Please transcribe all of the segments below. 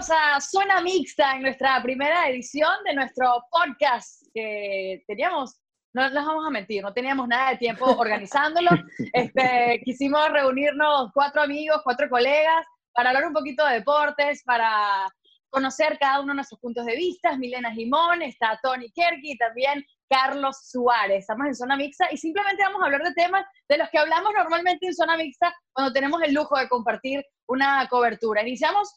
Bienvenidos a Zona Mixta en nuestra primera edición de nuestro podcast que teníamos, no les vamos a mentir, no teníamos nada de tiempo organizándolo. Este, quisimos reunirnos cuatro amigos, cuatro colegas para hablar un poquito de deportes, para conocer cada uno de nuestros puntos de vista. Milena Jimón, está Tony Kerky y también Carlos Suárez. Estamos en Zona Mixta y simplemente vamos a hablar de temas de los que hablamos normalmente en Zona Mixta cuando tenemos el lujo de compartir una cobertura. Iniciamos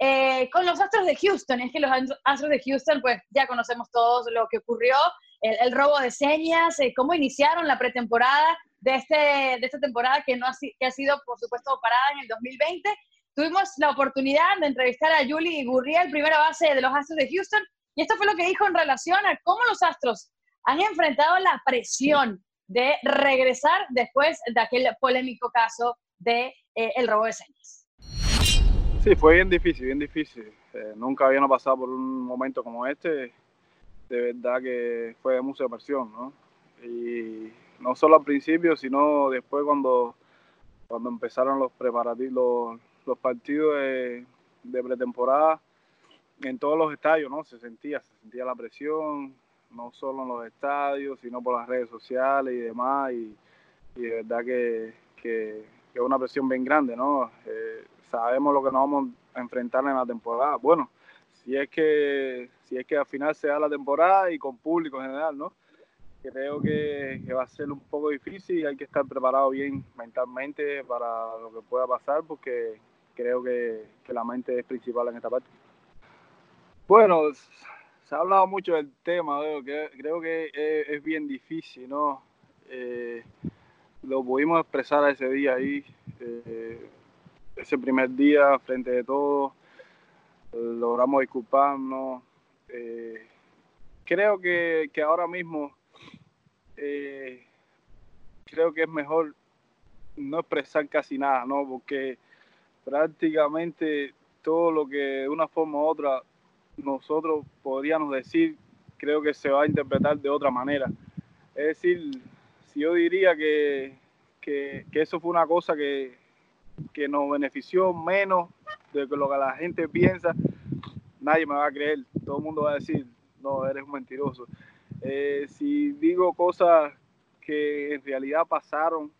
eh, con los Astros de Houston. Es que los Astros de Houston, pues ya conocemos todos lo que ocurrió, el, robo de señas, eh, cómo iniciaron la pretemporada de, este, de esta temporada que, no ha, sido, por supuesto, parada en el 2020 tuvimos la oportunidad de entrevistar a Julie Gurriel, primera base de los Astros de Houston, y esto fue lo que dijo en relación a cómo los Astros han enfrentado la presión de regresar después de aquel polémico caso de eh, el robo de señas. Sí, fue bien difícil, bien difícil. Eh, nunca habíamos pasado por un momento como este. De verdad que fue de mucha presión, ¿no? Y no solo al principio, sino después cuando, cuando empezaron los preparativos, los partidos de, pretemporada en todos los estadios, ¿no? Se sentía, se sentía la presión, no solo en los estadios, sino por las redes sociales y demás, y, de verdad que, que, es una presión bien grande, ¿no? Eh, sabemos lo que nos vamos a enfrentar en la temporada. Bueno, si es que, si es que al final se da la temporada y con público en general, ¿no? Creo que, que va a ser un poco difícil y hay que estar preparado bien mentalmente para lo que pueda pasar, porque creo que, la mente es principal en esta parte. Bueno, se ha hablado mucho del tema, que, creo que es, bien difícil, ¿no? Eh, lo pudimos expresar ese día ahí, eh, ese primer día frente de todos, logramos disculparnos. Eh, creo que, que, ahora mismo creo que es mejor no expresar casi nada, ¿no? Porque prácticamente todo lo que de una forma u otra nosotros podríamos decir, creo que se va a interpretar de otra manera. Es decir, si yo diría que, que, eso fue una cosa que, que nos benefició menos de lo que la gente piensa, nadie me va a creer. Todo el mundo va a decir, no, eres un mentiroso. Eh, si digo cosas que en realidad pasaron,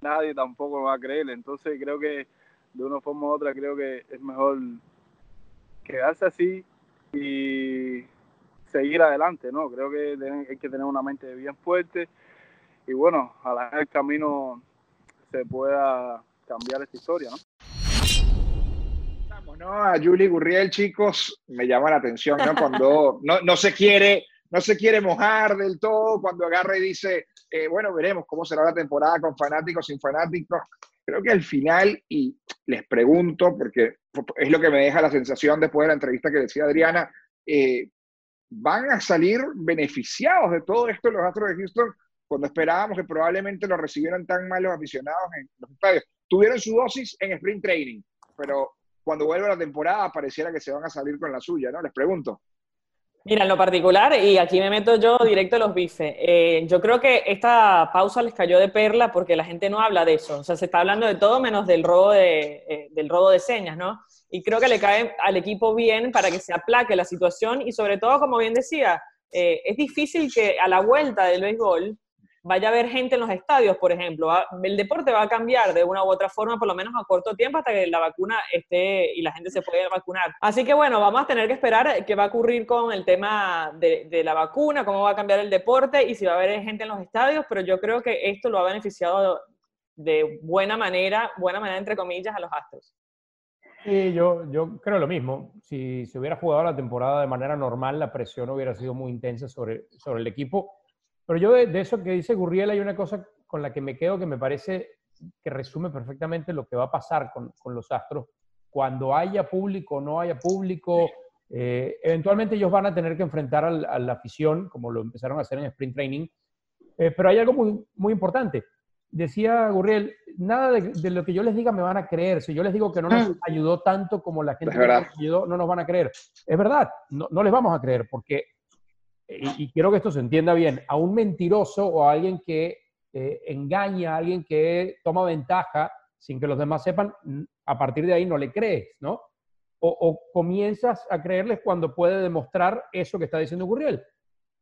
nadie tampoco me va a creer. Entonces creo que de una forma u otra creo que es mejor quedarse así y seguir adelante, ¿no? Creo que hay que tener una mente bien fuerte y bueno, a la el camino se pueda cambiar esta historia, ¿no? ¿no? A Julie Gurriel, chicos, me llama la atención, ¿no? Cuando no, no se quiere, no se quiere mojar del todo, cuando agarra y dice, eh, bueno, veremos cómo será la temporada con fanáticos, sin fanáticos creo que al final, y les pregunto, porque es lo que me deja la sensación después de la entrevista que decía Adriana, eh, ¿van a salir beneficiados de todo esto los Astros de Houston cuando esperábamos que probablemente lo recibieran tan mal los aficionados en los estadios? Tuvieron su dosis en sprint training, pero cuando vuelva la temporada pareciera que se van a salir con la suya, ¿no? Les pregunto. Mira, en lo particular, y aquí me meto yo directo a los bifes, eh, yo creo que esta pausa les cayó de perla porque la gente no habla de eso. O sea, se está hablando de todo menos del robo de, eh, robo de señas, ¿no? Y creo que le cae al equipo bien para que se aplaque la situación y sobre todo, como bien decía, eh, es difícil que a la vuelta del béisbol vaya a haber gente en los estadios, por ejemplo. El deporte va a cambiar de una u otra forma, por lo menos a corto tiempo, hasta que la vacuna esté y la gente se pueda vacunar. Así que bueno, vamos a tener que esperar qué va a ocurrir con el tema de, la vacuna, cómo va a cambiar el deporte y si va a haber gente en los estadios, pero yo creo que esto lo ha beneficiado de buena manera, buena manera entre comillas, a los Astros. Sí, yo, yo creo lo mismo. Si se hubiera jugado la temporada de manera normal, la presión hubiera sido muy intensa sobre, sobre el equipo pero yo de, eso que dice Gurriel hay una cosa con la que me quedo que me parece que resume perfectamente lo que va a pasar con, con los Astros cuando haya público o no haya público. Eh, eventualmente ellos van a tener que enfrentar a la afición, como lo empezaron a hacer en Sprint Training. Eh, pero hay algo muy, muy importante. Decía Gurriel, nada de, lo que yo les diga me van a creer. Si yo les digo que no nos mm. ayudó tanto como la gente nos ayudó, no nos van a creer. Es verdad, no, no les vamos a creer porque y, quiero que esto se entienda bien, a un mentiroso o a alguien que eh, engaña, a alguien que toma ventaja sin que los demás sepan, a partir de ahí no le crees, ¿no? o, comienzas a creerles cuando puede demostrar eso que está diciendo Gurriel,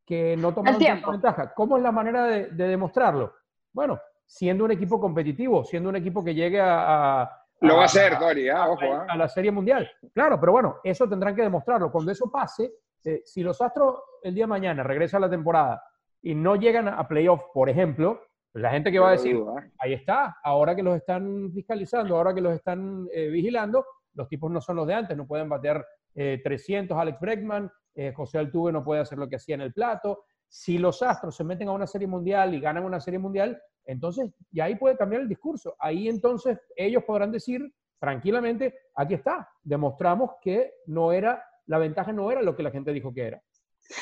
que no toma ventaja. ¿Cómo es la manera de, demostrarlo? Bueno, siendo un equipo competitivo, siendo un equipo que llegue a... Lo va a hacer, Dori, ah, ojo. A, la Serie Mundial. Claro, pero bueno, eso tendrán que demostrarlo. Cuando eso pase, eh, si los Astros el día de mañana regresan a la temporada y no llegan a playoff, por ejemplo, pues la gente que va a decir, ahí está, ahora que los están fiscalizando, ahora que los están eh, vigilando, los tipos no son los de antes, no pueden batear 300 eh, Alex Bregman, José Altuve no puede hacer lo que hacía en el plato. Si los Astros se meten a una serie mundial y ganan una serie mundial, entonces, y ahí puede cambiar el discurso. Ahí entonces ellos podrán decir tranquilamente, aquí está, demostramos que no era, la ventaja no era lo que la gente dijo que era.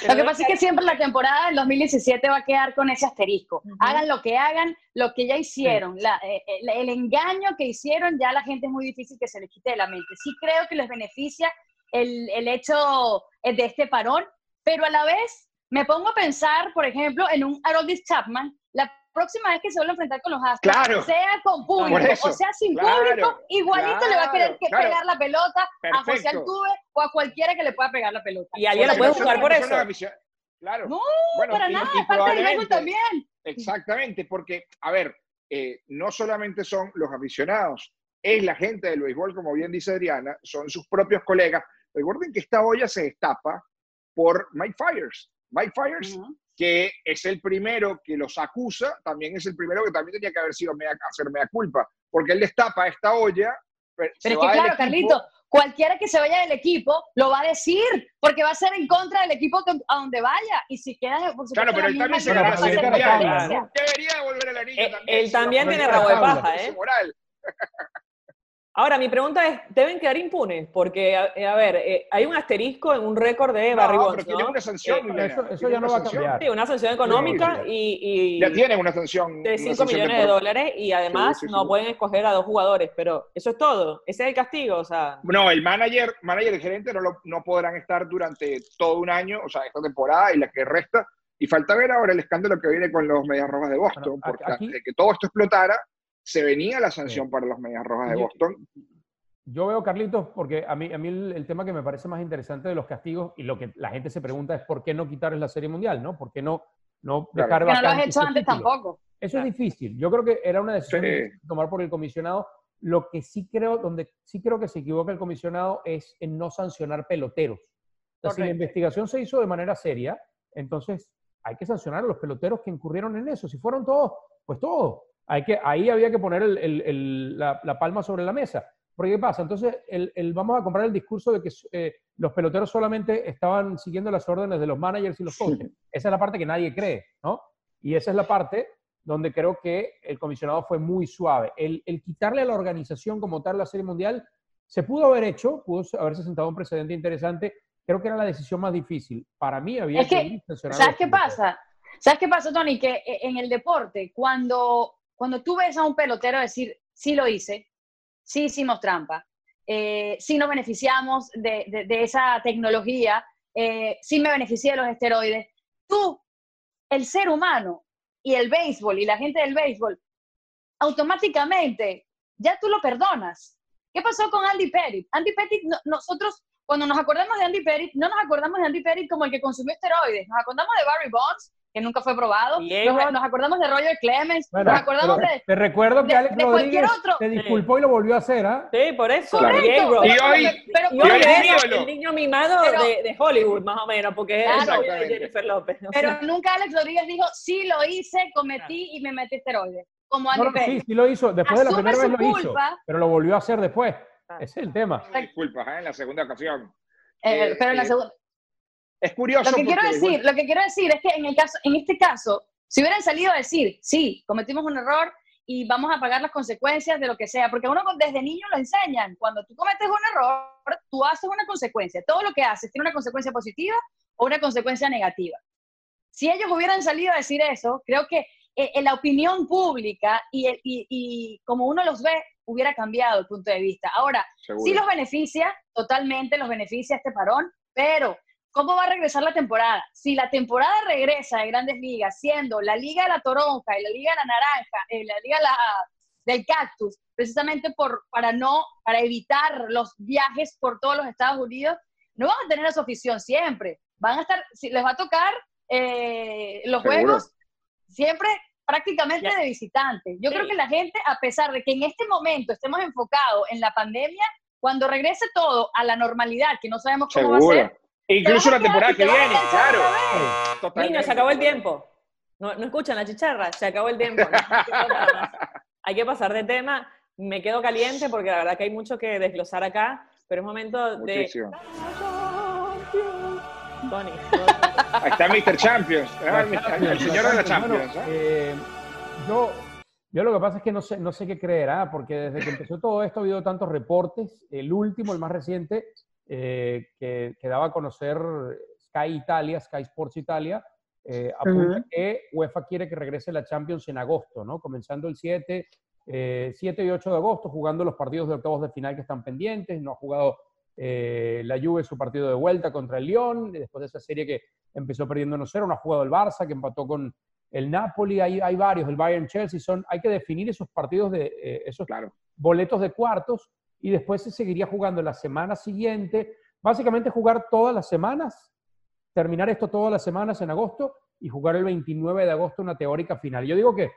Lo que pasa es que siempre la temporada del 2017 va a quedar con ese asterisco. Hagan lo que hagan, lo que ya hicieron, eh, eh, el, engaño que hicieron, ya la gente es muy difícil que se les quite de la mente. Sí creo que les beneficia el, el hecho eh, de este parón, pero a la vez me pongo a pensar, por ejemplo, en un Haroldis Chapman, próxima vez que se vuelva a enfrentar con los Astros, sea con público o sea sin público, igualito le va a querer pegar la pelota a José Altuve o a cualquiera que le pueda pegar la pelota. Y alguien le puede jugar por eso. Claro. No, para nada, parte del también. Exactamente, porque, a ver, eh, no solamente son los aficionados, es la gente del béisbol, como bien dice Adriana, son sus propios colegas. Recuerden que esta olla se destapa por Mike Fires. Mike Fires que es el primero que los acusa, también es el primero que también tenía que haber sido mea, hacer mea culpa, porque él destapa esta olla. Pero, es que claro, Carlito, cualquiera que se vaya del equipo lo va a decir, porque va a ser en contra del equipo a donde vaya. Y si queda, por Claro, pero él también se gana Debería volver el anillo eh, también. Él también tiene rabo de paja, ¿eh? Ahora, mi pregunta es, ¿deben quedar impunes? Porque, a, eh, ver, eh, hay un asterisco en un récord de Barry no, pero tiene una sanción. Eh, eso, ya no va a cambiar. Sí, una sanción económica y, Ya tiene una sanción. De 5 millones de dólares y además no pueden escoger a dos jugadores, pero eso es todo. Ese es el castigo, o sea... No, el manager, manager y el gerente no, lo, no podrán estar durante todo un año, o sea, esta temporada y la que resta. Y falta ver ahora el escándalo que viene con los Medias Rojas de Boston, porque antes de que todo esto explotara, se venía la sanción para los Medias Rojas de Boston. Yo veo, Carlitos, porque a mí, a mí el, tema que me parece más interesante de los castigos y lo que la gente se pregunta es por qué no quitarles la Serie Mundial, ¿no? ¿Por qué no, no dejar no lo has hecho antes tampoco. Eso es difícil. Yo creo que era una decisión que tomar por el comisionado. Lo que sí creo, donde sí creo que se equivoca el comisionado es en no sancionar peloteros. si la investigación se hizo de manera seria, entonces hay que sancionar a los peloteros que incurrieron en eso. Si fueron todos, pues todos. Hay que, ahí había que poner la, palma sobre la mesa. Porque ¿qué pasa? Entonces, el, vamos a comprar el discurso de que eh, los peloteros solamente estaban siguiendo las órdenes de los managers y los coaches. Esa es la parte que nadie cree, ¿no? Y esa es la parte donde creo que el comisionado fue muy suave. El, quitarle a la organización como tal la Serie Mundial se pudo haber hecho, pudo haberse sentado un precedente interesante. Creo que era la decisión más difícil. Para mí había que, que ¿Sabes qué pasa? ¿Sabes qué pasa, Tony? Que eh, en el deporte, cuando cuando tú ves a un pelotero decir, sí lo hice, sí hicimos trampa, eh, sí nos beneficiamos de, esa tecnología, eh, sí me beneficié de los esteroides, tú, el ser humano y el béisbol y la gente del béisbol, automáticamente ya tú lo perdonas. ¿Qué pasó con Andy Pettit? Andy Pettit, nosotros cuando nos acordamos de Andy Pettit, no nos acordamos de Andy Pettit como el que consumió esteroides, nos acordamos de Barry Bonds, que nunca fue probado. Nos, acordamos de Roger Clemens, nos acordamos de. Te recuerdo que Alex Rodríguez se disculpó y lo volvió a hacer, ¿ah? Sí, por eso. Correcto. Y hoy, pero, y hoy es el niño mimado de, de, Hollywood, más o menos, porque es de Jennifer López. Pero nunca Alex Rodríguez dijo, sí lo hice, cometí y me metí esteroides. Como Andy no, Sí, sí lo hizo. Después de la primera vez lo hizo. Pero lo volvió a hacer después. Ese es el tema. Disculpas, ¿eh? en la segunda ocasión. Eh, pero en la eh, segunda es curioso. Lo que, quiero decir, lo que quiero decir es que en, el caso, en este caso, si hubieran salido a decir, sí, cometimos un error y vamos a pagar las consecuencias de lo que sea, porque uno desde niño lo enseñan, cuando tú cometes un error, tú haces una consecuencia, todo lo que haces tiene una consecuencia positiva o una consecuencia negativa. Si ellos hubieran salido a decir eso, creo que eh, en la opinión pública y, y, como uno los ve, hubiera cambiado el punto de vista. Ahora, sí los beneficia, totalmente los beneficia este parón, pero ¿Cómo va a regresar la temporada? Si la temporada regresa de Grandes Ligas siendo la Liga de la Toronja y la Liga de la Naranja, eh, la Liga de la del cactus, precisamente por, para, no, para evitar los viajes por todos los Estados Unidos, no van a tener esa afición siempre. Van a estar, les va a tocar eh, los juegos siempre prácticamente de visitantes. Yo creo que la gente, a pesar de que en este momento estemos enfocados en la pandemia, cuando regrese todo a la normalidad, que no sabemos cómo va a ser. Incluso la temporada que viene, claro. Niños, se acabó el tiempo. No, no, escuchan la chicharra, se acabó el tiempo. hay que pasar de tema. Me quedo caliente porque la verdad que hay mucho que desglosar acá, pero es momento de... Tony. Ahí está Mr. Champions, el señor de la Champions. ¿eh? Eh, yo, yo lo que pasa es que no sé, no sé qué creerá, porque desde que empezó todo esto ha habido tantos reportes. El último, el más reciente, eh, que, que, daba a conocer Sky Italia, Sky Sports Italia, apunta que UEFA quiere que regrese la Champions en agosto, ¿no? Comenzando el 7, 7 y 8 de agosto, jugando los partidos de octavos de final que están pendientes. No ha jugado eh, la Juve su partido de vuelta contra el Lyon, después de esa serie que empezó perdiendo 1-0, no ha jugado el Barça, que empató con el Napoli, hay, hay varios, el Bayern Chelsea, son, hay que definir esos partidos de eh, esos claro. boletos de cuartos y después se seguiría jugando la semana siguiente, básicamente jugar todas las semanas, terminar esto todas las semanas en agosto y jugar el 29 de agosto una teórica final. Yo digo que,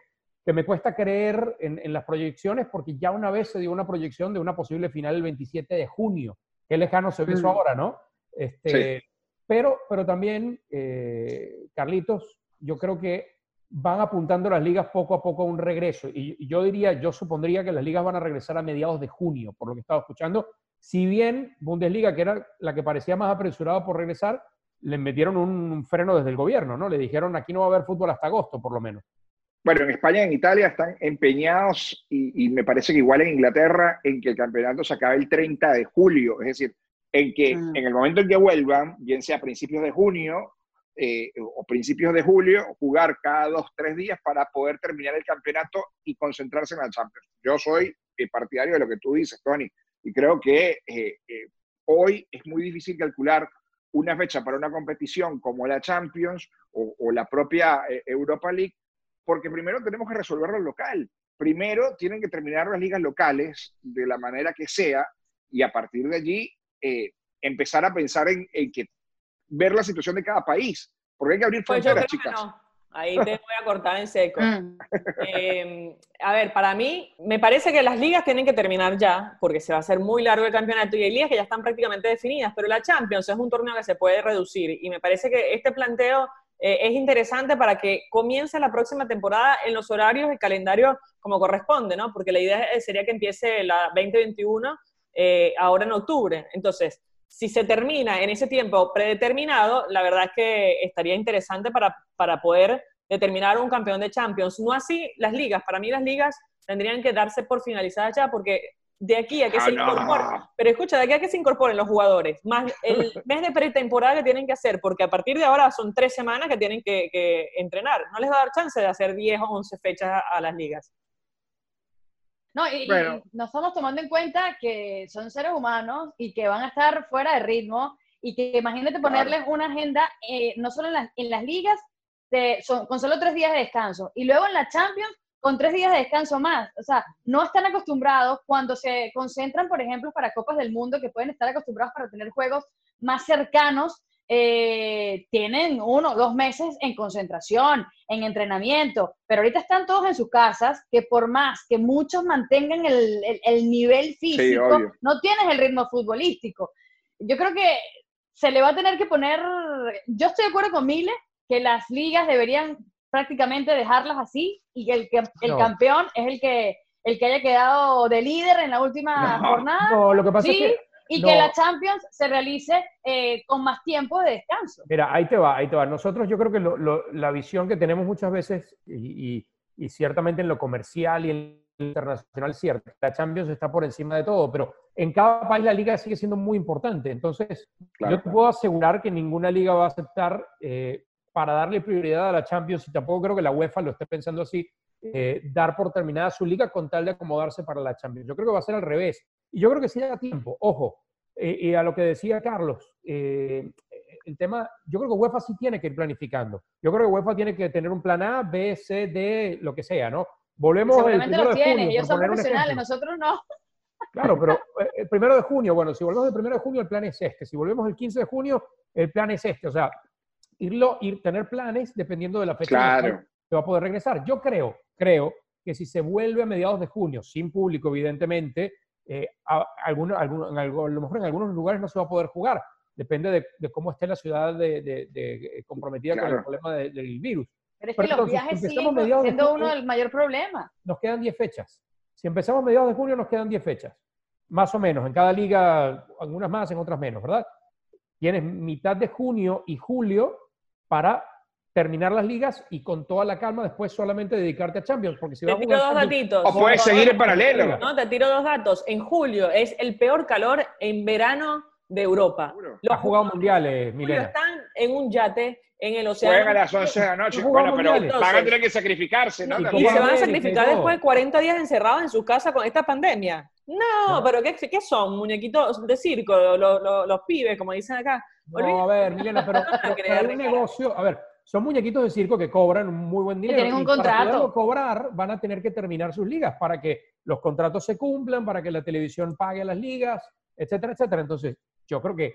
que me cuesta creer en, en las proyecciones porque ya una vez se dio una proyección de una posible final el 27 de junio Qué lejano se ve eso mm. ahora, ¿no? Este, pero, pero también, eh, Carlitos, yo creo que van apuntando las ligas poco a poco a un regreso. Y, yo diría, yo supondría que las ligas van a regresar a mediados de junio, por lo que estaba escuchando. Si bien Bundesliga, que era la que parecía más apresurada por regresar, le metieron un freno desde el gobierno, ¿no? Le dijeron, aquí no va a haber fútbol hasta agosto, por lo menos. Bueno, en España y en Italia están empeñados y, me parece que igual en Inglaterra en que el campeonato se acabe el 30 de julio, es decir, en que mm. en el momento en que vuelvan, bien sea a principios de junio eh, o principios de julio, jugar cada dos, tres días para poder terminar el campeonato y concentrarse en la Champions. Yo soy eh, partidario de lo que tú dices, Tony, y creo que eh, hoy es muy difícil calcular una fecha para una competición como la Champions o, la propia Europa League porque primero tenemos que resolver lo local. Primero tienen que terminar las ligas locales de la manera que sea y a partir de allí eh, empezar a pensar en, que ver la situación de cada país. Porque hay que abrir pues fronteras, chicas. Ahí te voy a cortar en seco. Mm. Em, a ver, para mí, me parece que las ligas tienen que terminar ya, porque se va a hacer muy largo el campeonato y hay ligas que ya están prácticamente definidas, pero la Champions es un torneo que se puede reducir y me parece que este planteo eh, es interesante para que comience la próxima temporada en los horarios y calendario como corresponde, ¿no? Porque la idea sería que empiece la 2021 eh, ahora en octubre. Entonces, si se termina en ese tiempo predeterminado, la verdad es que estaría interesante para, para poder determinar un campeón de Champions. No así las ligas. Para mí las ligas tendrían que darse por finalizadas ya porque de aquí a que se ah, incorporen, pero escucha, de aquí a que se incorporen los jugadores, más el mes de pretemporada que tienen que hacer, porque a partir de ahora son tres semanas que tienen que, entrenar. No les va a dar chance de hacer 10 o 11 fechas a, las ligas. No, y, nos estamos tomando en cuenta que son seres humanos y que van a estar fuera de ritmo y que imagínate ponerles una agenda, eh, no solo en las, en las ligas, de, son, con solo tres días de descanso, y luego en la Champions con tres días de descanso más. O sea, no están acostumbrados cuando se concentran, por ejemplo, para Copas del Mundo, que pueden estar acostumbrados para tener juegos más cercanos, eh, tienen uno o dos meses en concentración, en entrenamiento, pero ahorita están todos en sus casas, que por más que muchos mantengan el, el, nivel físico, no tienes el ritmo futbolístico. Yo creo que se le va a tener que poner, yo estoy de acuerdo con Mile, que las ligas deberían prácticamente dejarlas así y que el, el campeón es el que, el que haya quedado de líder en la última jornada. No, lo que pasa es que, y que la Champions se realice eh, con más tiempo de descanso. Mira, ahí te va, ahí te va. Nosotros yo creo que la visión que tenemos muchas veces, y, y, ciertamente en lo comercial y en lo internacional, cierto, la Champions está por encima de todo, pero en cada país la liga sigue siendo muy importante. Entonces, yo te puedo asegurar que ninguna liga va a aceptar eh, para darle prioridad a la Champions, y tampoco creo que la UEFA lo esté pensando así, eh, dar por terminada su liga con tal de acomodarse para la Champions. Yo creo que va a ser al revés. Y yo creo que sí da tiempo. Ojo, eh, y a lo que decía Carlos, eh, el tema, yo creo que UEFA sí tiene que ir planificando. Yo creo que UEFA tiene que tener un plan A, B, C, D, lo que sea, ¿no? Volvemos el Seguramente primero los de tiene, junio, ellos son profesionales, nosotros no. Claro, pero eh, el primero de junio, bueno, si volvemos el primero de junio, el plan es este. Si volvemos el 15 de junio, el plan es este. O sea, irlo, ir, tener planes dependiendo de la fecha Claro. se va a poder regresar. Yo creo, creo que si se vuelve a mediados de junio, sin público, evidentemente, eh, a, alguno- alguno- en algo- a lo mejor en algunos lugares no se va a poder jugar. Depende de, de cómo esté la ciudad de, de- de- comprometida con el Claro. problema de- del virus. Pero es Pero que los entonces, viajes siguen siendo junio. uno del mayor problema. nos quedan 10 fechas. Si empezamos mediados de junio, nos quedan 10 fechas. Más o menos. En cada liga, algunas más, en otras menos, ¿verdad? Tienes mitad de junio y julio para terminar las ligas y con toda la calma después solamente dedicarte a Champions. Porque si Te vas a tiro jugar dos Champions- datitos. O puedes seguir en paralelo. No, te tiro dos datos. En julio es el peor calor en verano de Europa. Los Has jugado mundiales, Milena. están en un yate en el océano. Juegan a las 11 de la noche. Bueno, pero mundiales. van a tener que sacrificarse, ¿no? Y se van a sacrificar después de 40 días encerrados en su casa con esta pandemia. No, pero ¿qué, qué son? ¿Muñequitos de circo? Los, los- los pibes, como dicen acá. No, a ver, Milena, pero, pero- pero hay un creer. negocio. A ver, son muñequitos de circo que cobran un muy buen dinero. tienen un y para contrato. poderlo cobrar, van a tener que terminar sus ligas para que los contratos se cumplan, para que la televisión pague a las ligas, etcétera, etcétera. Entonces, yo creo que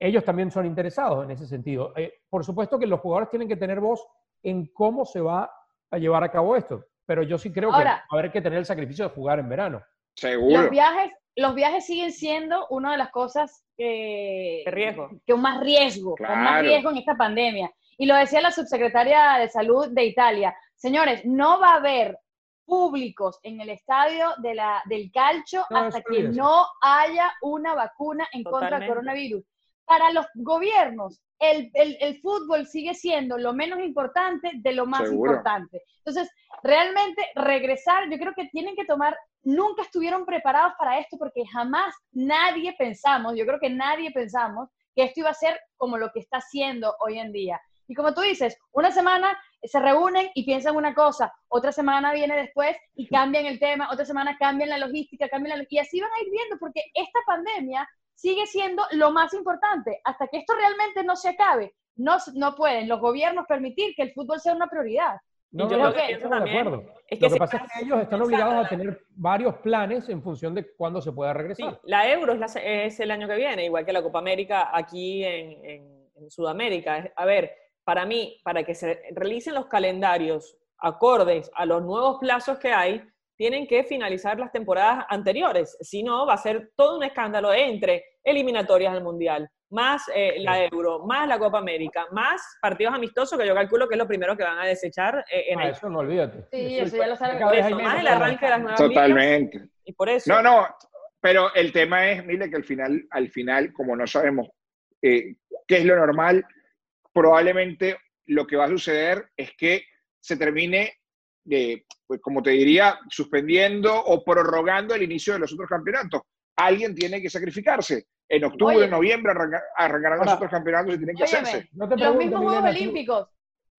ellos también son interesados en ese sentido. Eh, por supuesto que los jugadores tienen que tener voz en cómo se va a llevar a cabo esto, pero yo sí creo Ahora- que va a haber que tener el sacrificio de jugar en verano. Seguro. Los viajes, los viajes siguen siendo una de las cosas que, De riesgo. que un más riesgo, con más Claro. riesgo en esta pandemia. Y lo decía la subsecretaria de Salud de Italia. Señores, no va a haber públicos en el estadio de la, del calcio No, hasta que no haya una vacuna en contra del coronavirus. Para los gobiernos, el, el- el fútbol sigue siendo lo menos importante de lo más Seguro. importante. Entonces, realmente regresar, yo creo que tienen que tomar, nunca estuvieron preparados para esto porque jamás nadie pensamos, yo creo que nadie pensamos que esto iba a ser como lo que está haciendo hoy en día. Y como tú dices, una semana se reúnen y piensan una cosa, otra semana viene después y cambian el tema, otra semana cambian la logística, cambian la, y así van a ir viendo porque esta pandemia sigue siendo lo más importante. Hasta que esto realmente no se acabe, no, no pueden los gobiernos permitir que el fútbol sea una prioridad. No, yo no, lo no, que pienso de acuerdo. es que Lo que pasa es que ellos están obligados a tener varios planes en función de cuándo se pueda Sí, regresar. la Euro es, la- es el año que viene, igual que la Copa América aquí en, en- en Sudamérica. A ver, para mí, para que se realicen los calendarios acordes a los nuevos plazos que hay, tienen que finalizar las temporadas anteriores. Si no, va a ser todo un escándalo entre eliminatorias del Mundial, más eh, la Euro, más la Copa América, más partidos amistosos, que yo calculo que es lo primero que van a desechar eh, en Ah, el eso no olvídate. Sí, eso ya lo sabe. cada vez hay eso, menos más el arranque de las nuevas ligas, Totalmente. y por eso. No, no, pero el tema es, mire, que al final, al final, como no sabemos eh, qué es lo normal, probablemente lo que va a suceder es que se termine, eh, pues como te diría, suspendiendo o prorrogando el inicio de los otros campeonatos. Alguien tiene que sacrificarse. En octubre, Oye. noviembre arranca- arrancarán los otros campeonatos y tienen que óyeme, hacerse. No te los pregunto, mismos Juegos Milena, tú- Olímpicos,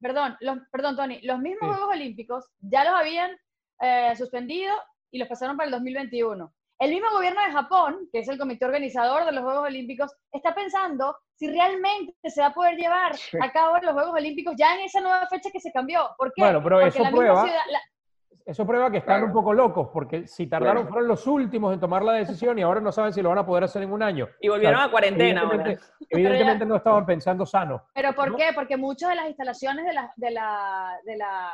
perdón, los, perdón, Tony, los mismos Sí. Juegos Olímpicos ya los habían eh, suspendido y los pasaron para el 2021. El mismo gobierno de Japón, que es el comité organizador de los Juegos Olímpicos, está pensando si realmente se va a poder llevar a cabo los Juegos Olímpicos ya en esa nueva fecha que se cambió. ¿Por qué? Bueno, pero Porque eso la misma prueba- ciudad- la- Eso prueba que están Claro. un poco locos, porque si tardaron, Claro. fueron los últimos en tomar la decisión y ahora no saben si lo van a poder hacer en un año. Y volvieron O sea, a cuarentena ahora. Evidentemente, evidentemente no estaban pensando sano. ¿Pero por ¿no? qué? Porque muchas de las instalaciones de la, de la, de la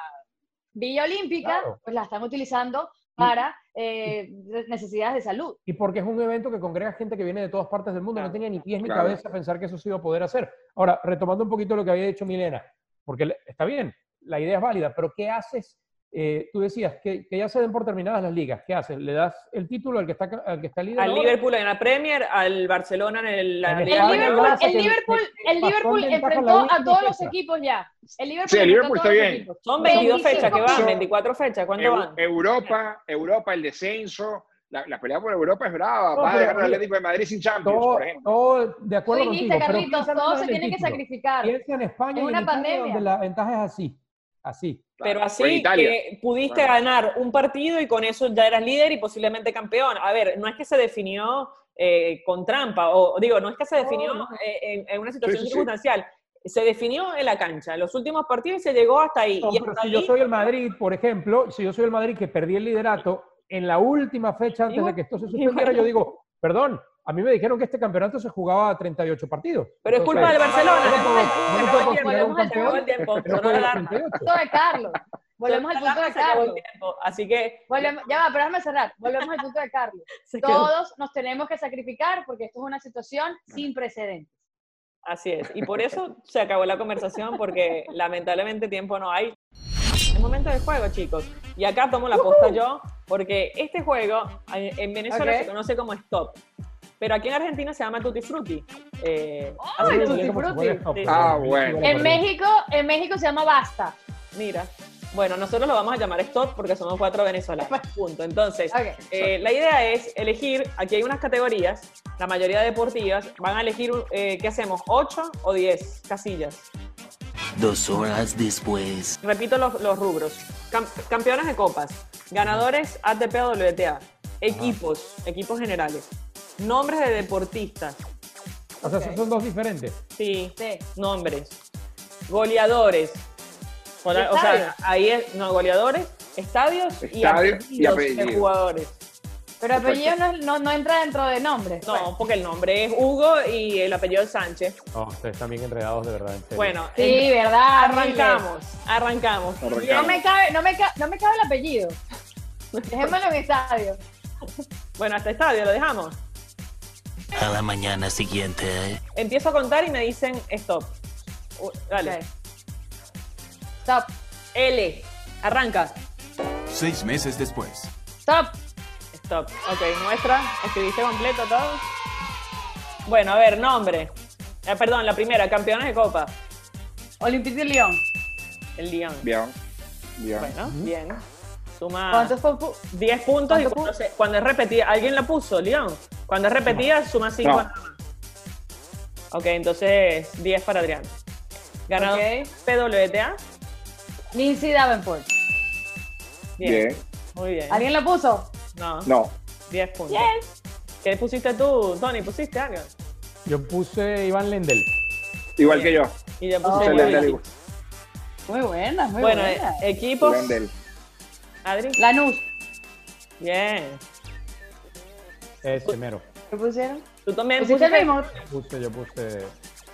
Villa Olímpica, Claro. pues la están utilizando para eh, necesidades de salud. Y porque es un evento que congrega gente que viene de todas partes del mundo. No tenía ni pies ni Claro. cabeza pensar que eso se iba a poder hacer. Ahora, retomando un poquito lo que había dicho Milena, porque está bien, la idea es válida, pero ¿qué haces? Eh, tú decías que, que ya se den por terminadas las ligas. ¿Qué haces? ¿Le das el título al que está, al que está líder? Al ahora? Liverpool en la Premier, al Barcelona en el- la El Liga Liverpool, el Liverpool, el Liverpool enfrentó a todos los equipos ya. El Liverpool Sí, el Liverpool está todos bien. Son 22 fechas que 25 van, Son- 24 fechas, ¿cuánto Eu- van? Europa, Europa, el descenso, la, la pelea por Europa es brava. No, Va a dejar al Atlético de Madrid sin Champions, Todo, por ejemplo. todo de acuerdo Tú dijiste, Carlitos, piensa todo nada se en el tiene que sacrificar. Piensa en España Es y en una Italia, pandemia. donde la ventaja es así. Así. Pero así que pudiste Claro. ganar un partido y con eso ya eras líder y posiblemente campeón. A ver, no es que se definió eh, con trampa, o digo, no es que se definió no. eh, en, en una situación sí, sí. circunstancial. se definió en la cancha. En los últimos partidos se llegó hasta ahí. No, y pero hasta si yo soy el Madrid, por ejemplo, si yo soy el Madrid que perdí el liderato, en la última fecha antes Igual- de que esto se suspendiera, igual. yo digo, perdón, a mí me dijeron que este campeonato se jugaba a 38 partidos. Pero es culpa del Entonces, Barcelona. no Se me puedo- acabó no me el puedo tiempo, considerar un se acabó el campeón tiempo, que no sonó juegue la los alarma. 38. Punto de Carlos. Volvemos al punto de Carlos. Así que Volvemos, ya va, pero déjame cerrar. Volvemos al punto de Carlos. se quedó. Todos nos tenemos que sacrificar porque esto es una situación sin precedentes. Así es. Y por eso se acabó la conversación, porque lamentablemente tiempo no hay. Es momento del juego, chicos. Y acá tomo la posta yo, porque este juego en Venezuela Ok. se conoce como stop. Pero aquí en Argentina se llama Tutti Frutti. Eh, ¡Ay, que, Tutti Frutti! Sí. Ah, bueno. En. México, en México se llama basta. Mira. Bueno, nosotros lo vamos a llamar stop porque somos cuatro venezolanos. Punto. Entonces, eh, la idea es elegir, aquí hay unas categorías, la mayoría deportivas, van a elegir, eh, ¿qué hacemos? ¿8 o 10 casillas? Dos horas después. Repito los, los rubros. Cam- campeones de copas, ganadores ATP o WTA, equipos, equipos generales, nombres de deportistas, O sea, son dos diferentes. sí, Sí. nombres, goleadores, o, la- o sea, ahí es, no, goleadores, estadios, y Estadios y apellidos de apellidos. jugadores. Pero apellido no, no, no entra dentro de nombres. pues. No, porque el nombre es Hugo y el apellido es Sánchez. No, ustedes están bien enredados de verdad. en serio. Bueno, Sí, en- verdad. arrancamos, arrancamos. No me cabe, no me, ca- no me cabe el apellido. Dejémoslo en estadio. Bueno, hasta estadio lo dejamos. A la mañana siguiente. Empiezo a contar y me dicen stop. Uh, dale. Stop. L. Arranca. Seis meses después. Stop. Stop. Ok, muestra. Escribiste completo todo. Bueno, a ver, nombre. Eh, perdón, la primera, campeones de copa. Olympique de Lyon. El Lyon. Bien. Bien. Bueno, bien. Suma ¿Cuántos fue? fu- 10 puntos y cuánto cuando, se- cuando es repetida, ¿alguien la puso, Lyon? Cuando es repetida, suma 5 No. nada más. Ok, entonces 10 para Adrián. Ganador Ok. PWTA. Lindsay Davenport. Bien. Bien. Muy bien. ¿Alguien lo puso? No, No. 10 puntos. ¿Qué pusiste tú, Tony? ¿Pusiste algo? Yo puse Iván Lendel. Igual que yo. Y yo Oh, puse Luigi. igual. Muy buena, muy Bueno, buena. eh, equipos. Lendel. Adri. Lanús. Bien. Ese mero. ¿Qué pusieron? Tú también ¿Pusiste el mismo? Yo puse, yo puse.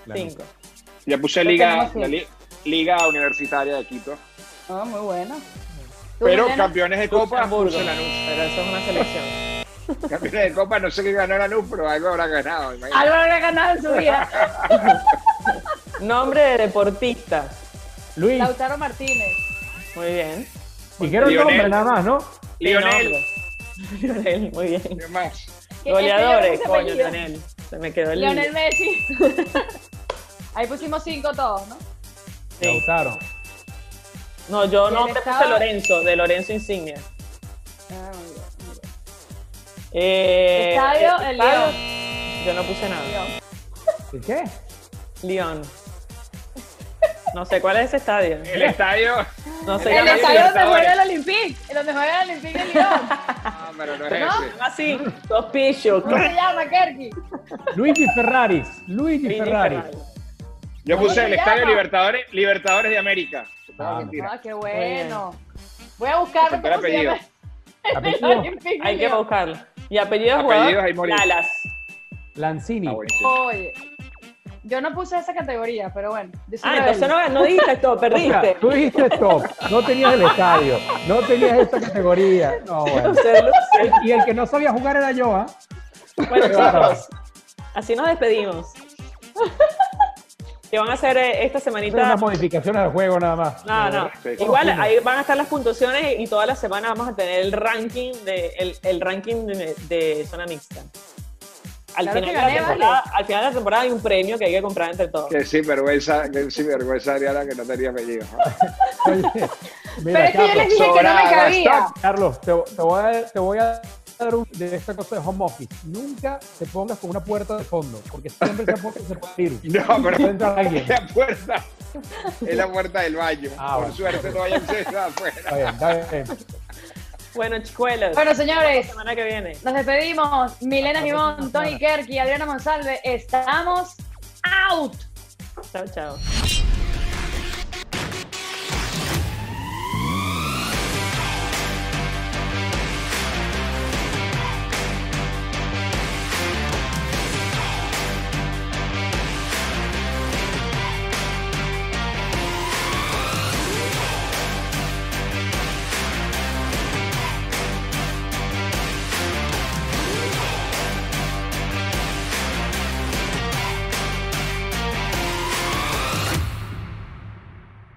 la 5. Ya puse liga, la li- liga universitaria de Quito. Ah, muy buena. ¿Tú, Pero campeones de copa, puse. Pero eso es una selección. Campeones de copa, no sé qué ganó Lanús, pero algo habrá ganado. imagínate. Algo habrá ganado en su vida. Nombre de deportista. Luis, Lautaro Martínez. Muy bien. dijeron nombre nada más, ¿no? Lionel. Lionel, muy bien. ¿Qué más? ¿Qué- Goleadores, este yo coño. Lionel. Se me quedó el Lionel Messi. Ahí pusimos cinco todos, ¿no? Sí. Lautaro. No, yo no me puse Lorenzo, de Lorenzo Insignia. Ah, muy bien, muy bien. Eh, Estadio, el León. Yo no puse nada. ¿El qué? León. No sé cuál es ese estadio. El estadio. No sé. El estadio donde juega el Olympique. El donde juega el Olympique de Lyon. Ah, pero no es ¿No? ese. así. Dos pichos. ¿Cómo se llama, Kerky? Luigi Ferraris. Luigi Luigi Ferrari. Ferrari. Yo ¿Cómo puse se el estadio? Libertadores, Libertadores de América. No, Ah. Ah, qué bueno. Voy a buscar Faltó el cómo se llama el Apellido. Hay que buscarlo. Y apellido de Apellidos, jugador. Lalas. Lanzini. Ah. Oye, yo no puse esa categoría, pero bueno. Ah, entonces no, no dijiste esto, O sea, perdiste. tú dijiste stop, no tenías el estadio, no tenías esta categoría. No, bueno. Luce, luce. Y el que no sabía jugar era yo, ¿ah? Bueno, Qué bárbaro. chicos, así nos despedimos. Que van a hacer eh, esta semanita. unas modificaciones al juego nada más. No, no. Igual ahí van a estar las puntuaciones y toda la semana vamos a tener el ranking de el, el ranking de, de zona mixta. Al, Claro final que de la gané, temporada, al final de la temporada hay un premio que hay que comprar entre todos. Que sí, vergüenza, que sí, vergüenza Adriana que no tenía apellido. Oye, Pero mira, es que yo les Carlos, dije que no me cabía. stop. Carlos, te, te voy a, te voy a dar un, de esta cosa de home office. Nunca te pongas con una puerta de fondo, porque siempre esa puerta se puede abrir. No, pero entrar alguien. es la puerta. Es la puerta del baño. Ah, Por bueno. suerte no vayan Está afuera. bien, está bien. Bueno, chicuelos, Bueno, la señores, semana que viene. nos despedimos. Milena Gimón, Tony Kerky, Adriana Monsalve. Estamos out. Chao, chao.